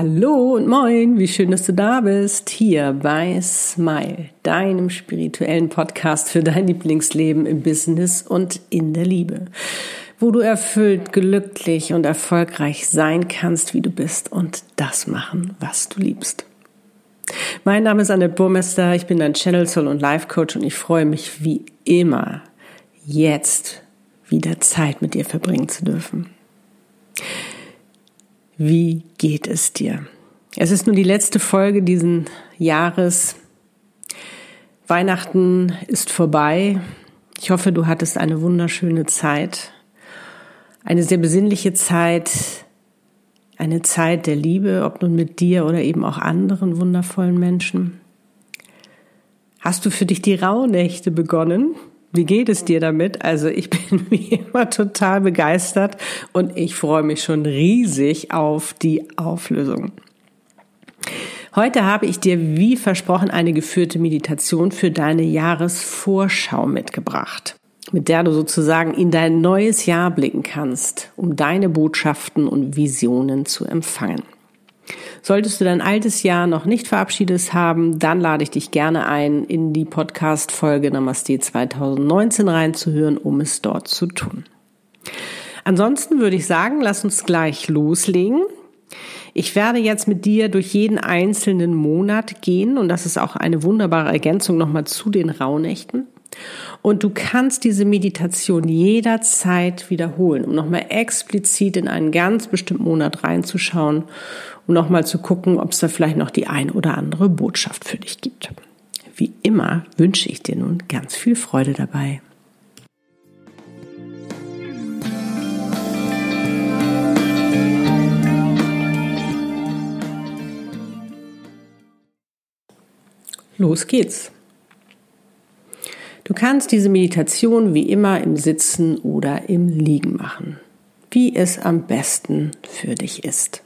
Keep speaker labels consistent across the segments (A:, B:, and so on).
A: Hallo und moin, wie schön, dass du da bist. Hier bei Smile, deinem spirituellen Podcast für dein Lieblingsleben im Business und in der Liebe. Wo du erfüllt, glücklich und erfolgreich sein kannst, wie du bist und das machen, was du liebst. Mein Name ist Annette Burmester, ich bin dein Channel Soul und Life Coach und ich freue mich wie immer, jetzt wieder Zeit mit dir verbringen zu dürfen. Wie geht es dir? Es ist nun die letzte Folge diesen Jahres. Weihnachten ist vorbei. Ich hoffe, du hattest eine wunderschöne Zeit. Eine sehr besinnliche Zeit. Eine Zeit der Liebe, ob nun mit dir oder eben auch anderen wundervollen Menschen. Hast du für dich die Rauhnächte begonnen? Wie geht es dir damit? Also ich bin wie immer total begeistert und ich freue mich schon riesig auf die Auflösung. Heute habe ich dir wie versprochen eine geführte Meditation für deine Jahresvorschau mitgebracht, mit der du sozusagen in dein neues Jahr blicken kannst, um deine Botschaften und Visionen zu empfangen. Solltest du dein altes Jahr noch nicht verabschiedet haben, dann lade ich dich gerne ein, in die Podcast-Folge Namaste 2019 reinzuhören, um es dort zu tun. Ansonsten würde ich sagen, lass uns gleich loslegen. Ich werde jetzt mit dir durch jeden einzelnen Monat gehen und das ist auch eine wunderbare Ergänzung nochmal zu den Rauhnächten. Und du kannst diese Meditation jederzeit wiederholen, um nochmal explizit in einen ganz bestimmten Monat reinzuschauen um nochmal zu gucken, ob es da vielleicht noch die ein oder andere Botschaft für dich gibt. Wie immer wünsche ich dir nun ganz viel Freude dabei. Los geht's. Du kannst diese Meditation wie immer im Sitzen oder im Liegen machen, wie es am besten für dich ist.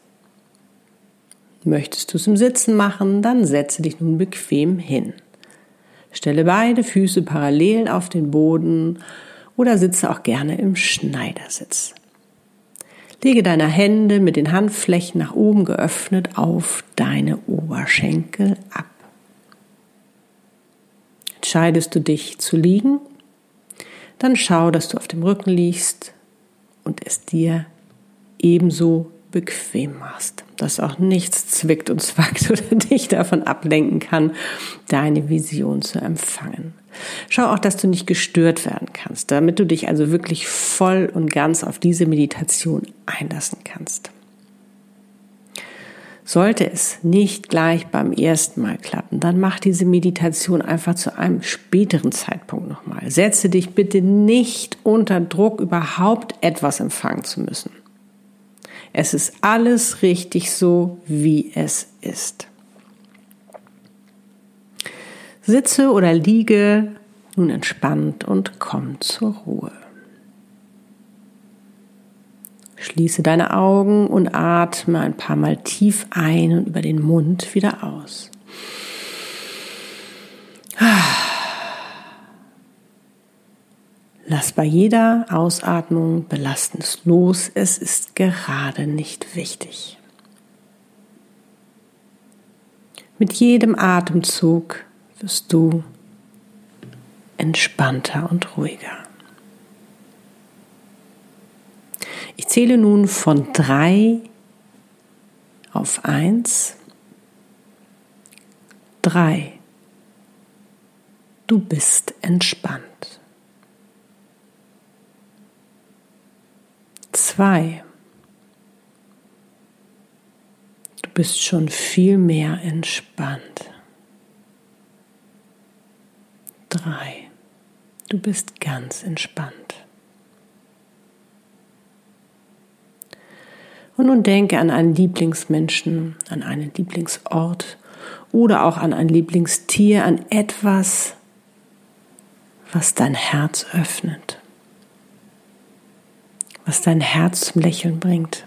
A: Möchtest du es im Sitzen machen, dann setze dich nun bequem hin. Stelle beide Füße parallel auf den Boden oder sitze auch gerne im Schneidersitz. Lege deine Hände mit den Handflächen nach oben geöffnet auf deine Oberschenkel ab. Entscheidest du dich zu liegen, dann schau, dass du auf dem Rücken liegst und es dir ebenso bequem machst, dass auch nichts zwickt und zwackt oder dich davon ablenken kann, deine Vision zu empfangen. Schau auch, dass du nicht gestört werden kannst, damit du dich also wirklich voll und ganz auf diese Meditation einlassen kannst. Sollte es nicht gleich beim ersten Mal klappen, dann mach diese Meditation einfach zu einem späteren Zeitpunkt nochmal. Setze dich bitte nicht unter Druck, überhaupt etwas empfangen zu müssen. Es ist alles richtig so, wie es ist. Sitze oder liege nun entspannt und komm zur Ruhe. Schließe deine Augen und atme ein paar Mal tief ein und über den Mund wieder aus. Lass bei jeder Ausatmung Belastendes los, es ist gerade nicht wichtig. Mit jedem Atemzug wirst du entspannter und ruhiger. Ich zähle nun von drei auf eins. Drei. Du bist entspannt. Zwei. Du bist schon viel mehr entspannt. Drei. Du bist ganz entspannt. Und nun denke an einen Lieblingsmenschen, an einen Lieblingsort oder auch an ein Lieblingstier, an etwas, was dein Herz öffnet was dein Herz zum Lächeln bringt.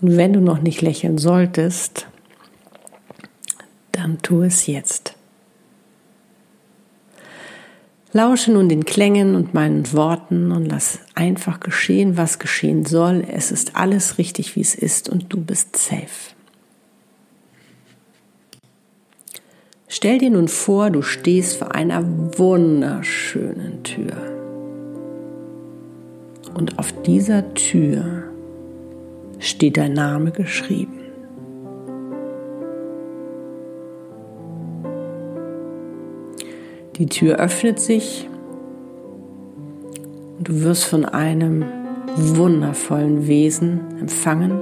A: Und wenn du noch nicht lächeln solltest, dann tu es jetzt. Lausche nun den Klängen und meinen Worten und lass einfach geschehen, was geschehen soll. Es ist alles richtig, wie es ist und du bist safe. Stell dir nun vor, du stehst vor einer wunderschönen Tür. Und auf dieser Tür steht dein Name geschrieben. Die Tür öffnet sich und du wirst von einem wundervollen Wesen empfangen,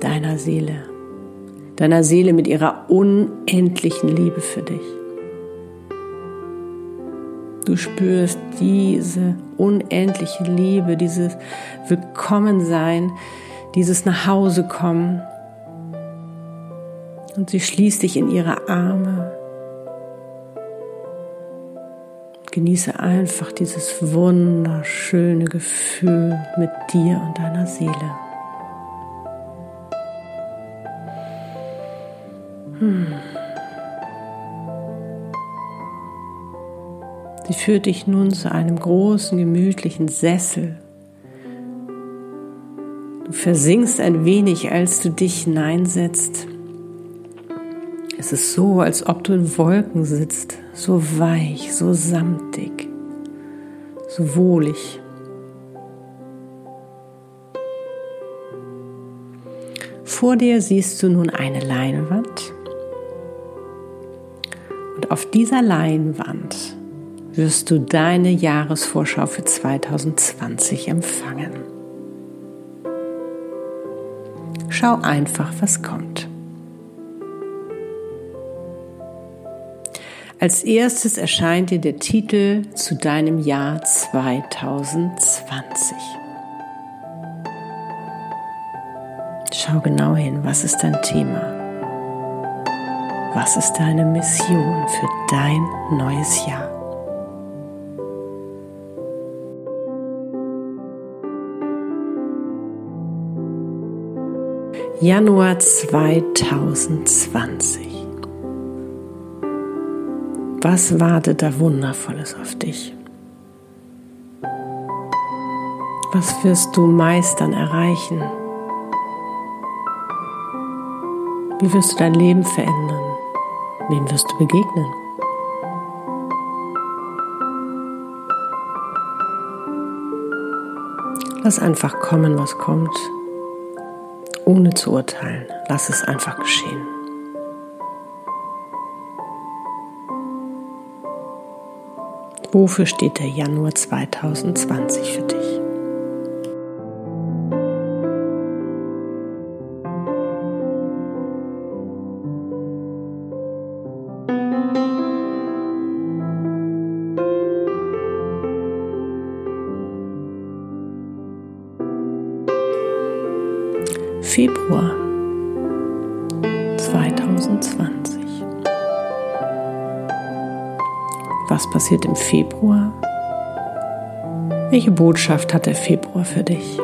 A: deiner Seele, deiner Seele mit ihrer unendlichen Liebe für dich. Du spürst diese unendliche Liebe, dieses Willkommensein, dieses Nachhausekommen. Und sie schließt dich in ihre Arme Genieße einfach dieses wunderschöne Gefühl mit dir und deiner Seele. Hm. Sie führt dich nun zu einem großen, gemütlichen Sessel. Du versinkst ein wenig, als du dich hineinsetzt. Es ist so, als ob du in Wolken sitzt, so weich, so samtig, so wohlig. Vor dir siehst du nun eine Leinwand und auf dieser Leinwand wirst du deine Jahresvorschau für 2020 empfangen. Schau einfach, was kommt. Als erstes erscheint dir der Titel zu deinem Jahr 2020. Schau genau hin, was ist dein Thema? Was ist deine Mission für dein neues Jahr? Januar 2020. Was wartet da Wundervolles auf dich? Was wirst du meistern, erreichen? Wie wirst du dein Leben verändern? Wem wirst du begegnen? Lass einfach kommen, was kommt, ohne zu urteilen. Lass es einfach geschehen. Wofür steht der Januar 2020 für dich? Was passiert im Februar? Welche Botschaft hat der Februar für dich?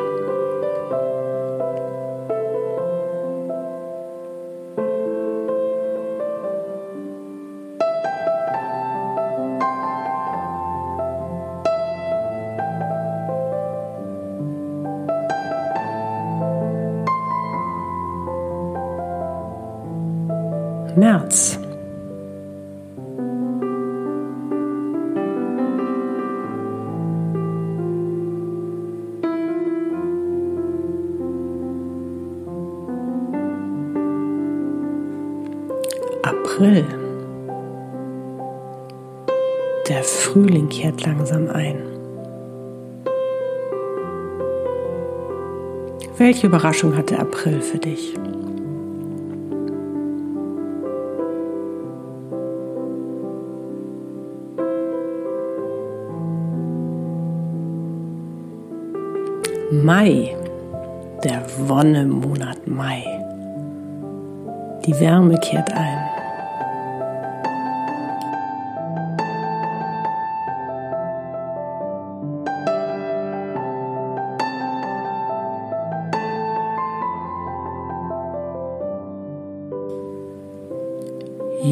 A: April. Der Frühling kehrt langsam ein. Welche Überraschung hat der April für dich? Mai, der Wonnemonat Mai. Die Wärme kehrt ein.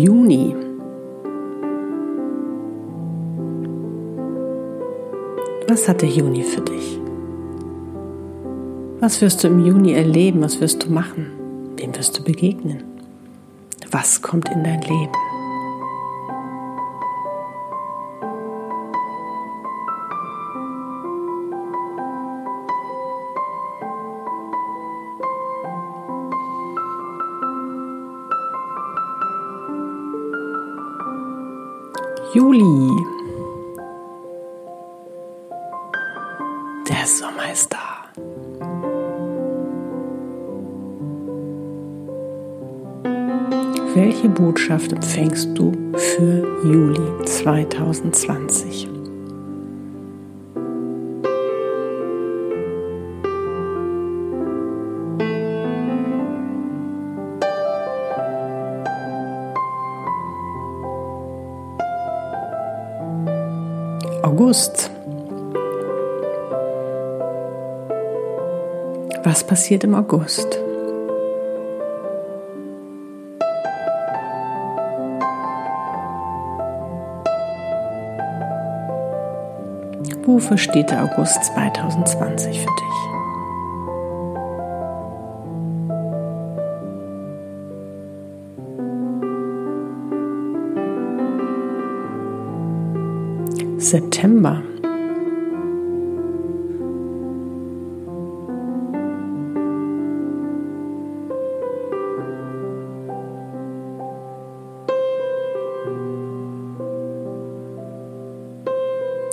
A: Juni. Was hat der Juni für dich? Was wirst du im Juni erleben? Was wirst du machen? Wem wirst du begegnen? Was kommt in dein Leben? Juli. Der Sommer ist da. Welche Botschaft empfängst du für Juli 2020? August. Was passiert im August? Wofür steht der August 2020 für dich? September.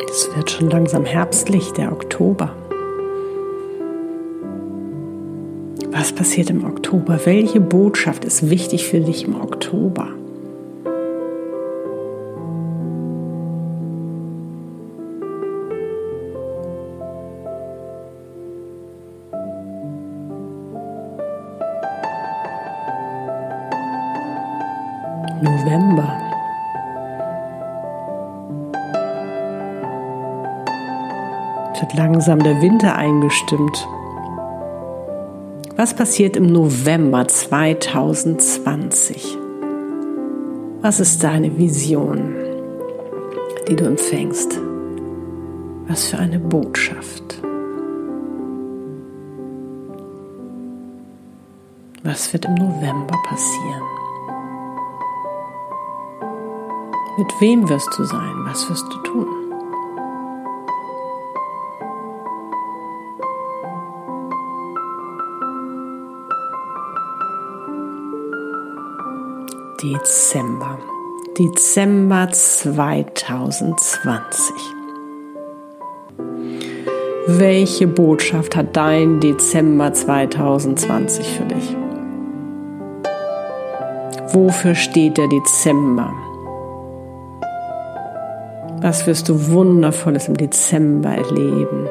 A: Es wird schon langsam herbstlich, der Oktober. Was passiert im Oktober? Welche Botschaft ist wichtig für dich im Oktober? Langsam der Winter eingestimmt. Was passiert im November 2020? Was ist deine Vision, die du empfängst? Was für eine Botschaft? Was wird im November passieren? Mit wem wirst du sein? Was wirst du tun? Dezember. Dezember 2020. Welche Botschaft hat dein Dezember 2020 für dich? Wofür steht der Dezember? Was wirst du Wundervolles im Dezember erleben,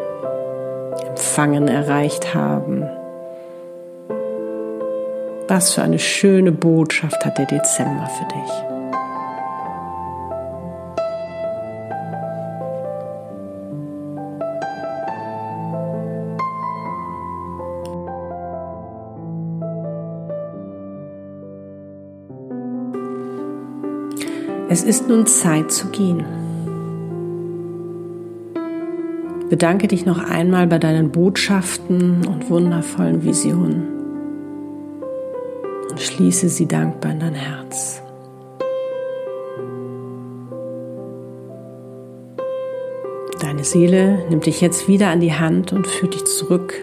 A: empfangen, erreicht haben? Was für eine schöne Botschaft hat der Dezember für dich? Es ist nun Zeit zu gehen. Bedanke dich noch einmal bei deinen Botschaften und wundervollen Visionen und schließe sie dankbar in dein Herz. Deine Seele nimmt dich jetzt wieder an die Hand und führt dich zurück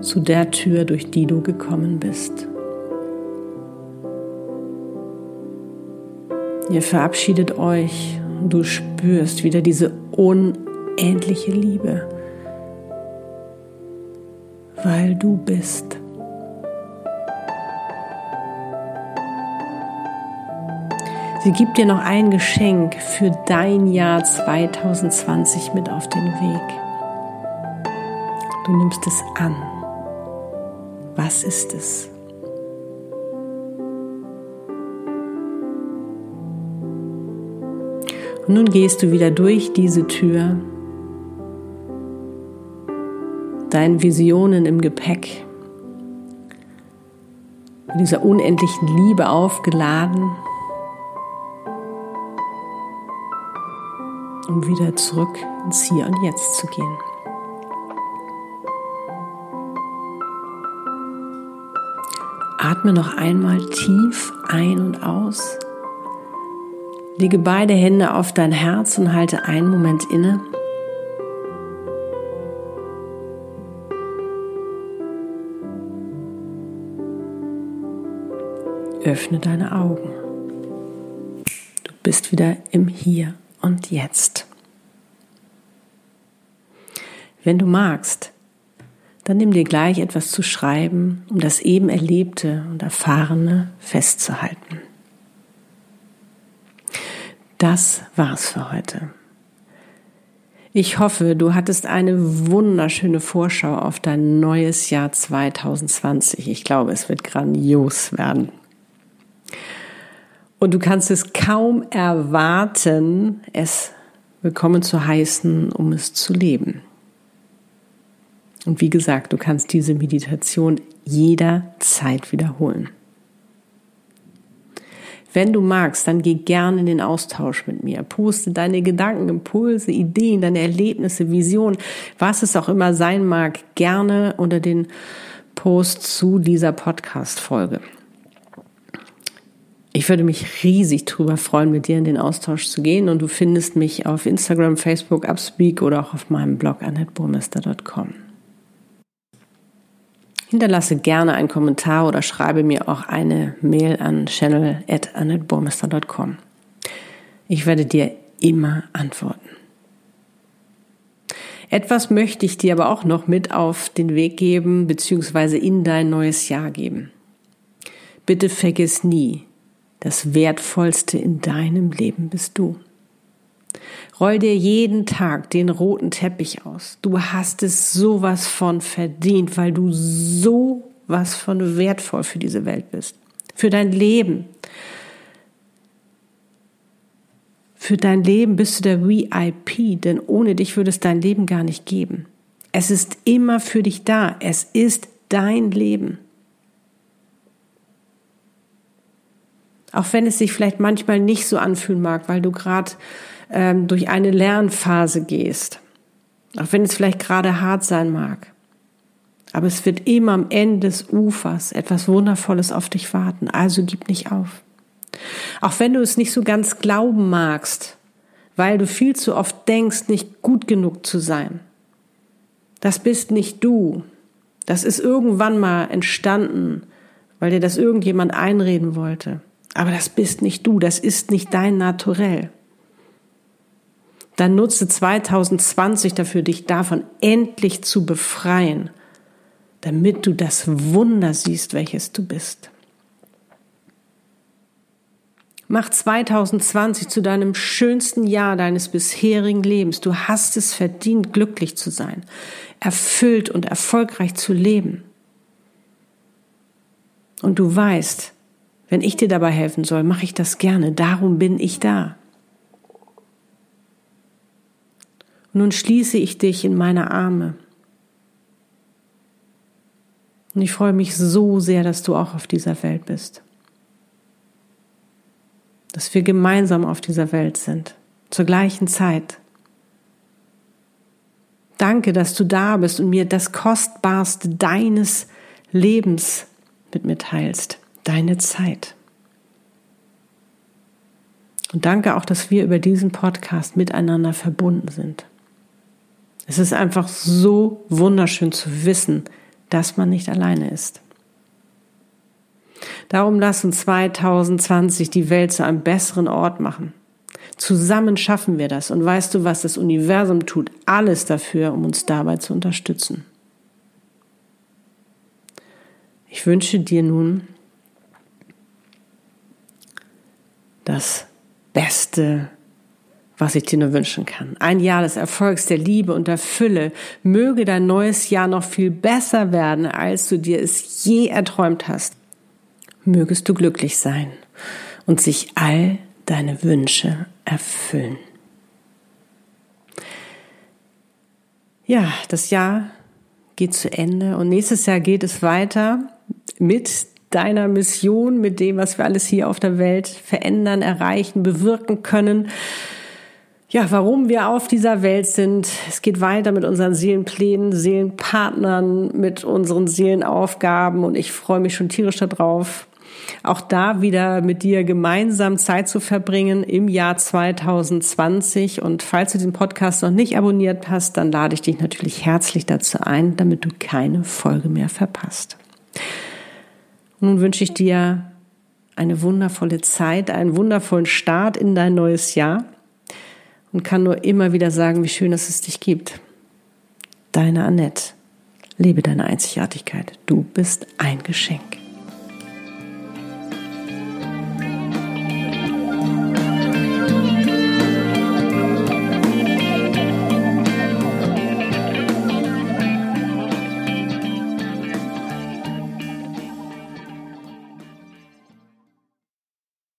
A: zu der Tür, durch die du gekommen bist. Ihr verabschiedet euch und du spürst wieder diese unendliche unendliche Liebe, weil du bist. Sie gibt dir noch ein Geschenk für dein Jahr 2020 mit auf den Weg. Du nimmst es an. Was ist es? Und nun gehst du wieder durch diese Tür deinen Visionen im Gepäck, mit dieser unendlichen Liebe aufgeladen. Um wieder zurück ins Hier und Jetzt zu gehen. Atme noch einmal tief ein und aus. Lege beide Hände auf dein Herz und halte einen Moment inne. Öffne deine Augen. Du bist wieder im Hier und Jetzt. Wenn du magst, dann nimm dir gleich etwas zu schreiben, um das eben Erlebte und Erfahrene festzuhalten. Das war's für heute. Ich hoffe, du hattest eine wunderschöne Vorschau auf dein neues Jahr 2020. Ich glaube, es wird grandios werden. Und du kannst es kaum erwarten, es willkommen zu heißen, um es zu leben. Und wie gesagt, du kannst diese Meditation jederzeit wiederholen. Wenn du magst, dann geh gerne in den Austausch mit mir. Poste deine Gedanken, Impulse, Ideen, deine Erlebnisse, Visionen, was es auch immer sein mag, gerne unter den Post zu dieser Podcast-Folge. Ich würde mich riesig drüber freuen, mit dir in den Austausch zu gehen und du findest mich auf Instagram, Facebook, Upspeak oder auch auf meinem Blog annetburmester.com. Hinterlasse gerne einen Kommentar oder schreibe mir auch eine Mail an channel.annetburmester.com. Ich werde dir immer antworten. Etwas möchte ich dir aber auch noch mit auf den Weg geben, beziehungsweise in dein neues Jahr geben. Bitte vergiss nie, das Wertvollste in deinem Leben bist du. Roll dir jeden Tag den roten Teppich aus. Du hast es sowas von verdient, weil du so was von wertvoll für diese Welt bist. Für dein Leben. Für dein Leben bist du der VIP, denn ohne dich würde es dein Leben gar nicht geben. Es ist immer für dich da. Es ist dein Leben. Auch wenn es sich vielleicht manchmal nicht so anfühlen mag, weil du gerade ähm, durch eine Lernphase gehst. Auch wenn es vielleicht gerade hart sein mag. Aber es wird immer am Ende des Ufers etwas Wundervolles auf dich warten. Also gib nicht auf. Auch wenn du es nicht so ganz glauben magst, weil du viel zu oft denkst, nicht gut genug zu sein. Das bist nicht du. Das ist irgendwann mal entstanden, weil dir das irgendjemand einreden wollte. Aber das bist nicht du, das ist nicht dein Naturell. Dann nutze 2020 dafür, dich davon endlich zu befreien, damit du das Wunder siehst, welches du bist. Mach 2020 zu deinem schönsten Jahr deines bisherigen Lebens. Du hast es verdient, glücklich zu sein, erfüllt und erfolgreich zu leben. Und du weißt, wenn ich dir dabei helfen soll, mache ich das gerne. Darum bin ich da. Und nun schließe ich dich in meine Arme. Und ich freue mich so sehr, dass du auch auf dieser Welt bist. Dass wir gemeinsam auf dieser Welt sind, zur gleichen Zeit. Danke, dass du da bist und mir das Kostbarste deines Lebens mit mir teilst deine Zeit. Und danke auch, dass wir über diesen Podcast miteinander verbunden sind. Es ist einfach so wunderschön zu wissen, dass man nicht alleine ist. Darum lass uns 2020 die Welt zu einem besseren Ort machen. Zusammen schaffen wir das. Und weißt du, was das Universum tut? Alles dafür, um uns dabei zu unterstützen. Ich wünsche dir nun das Beste, was ich dir nur wünschen kann. Ein Jahr des Erfolgs, der Liebe und der Fülle. Möge dein neues Jahr noch viel besser werden, als du dir es je erträumt hast. Mögest du glücklich sein und sich all deine Wünsche erfüllen. Ja, das Jahr geht zu Ende und nächstes Jahr geht es weiter mit deiner Mission, mit dem, was wir alles hier auf der Welt verändern, erreichen, bewirken können. ja, warum wir auf dieser Welt sind. Es geht weiter mit unseren Seelenplänen, Seelenpartnern, mit unseren Seelenaufgaben und ich freue mich schon tierisch darauf, auch da wieder mit dir gemeinsam Zeit zu verbringen im Jahr 2020. Und falls du den Podcast noch nicht abonniert hast, dann lade ich dich natürlich herzlich dazu ein, damit du keine Folge mehr verpasst. Nun wünsche ich dir eine wundervolle Zeit, einen wundervollen Start in dein neues Jahr und kann nur immer wieder sagen, wie schön dass es dich gibt. Deine Annette. Lebe deine Einzigartigkeit. Du bist ein Geschenk.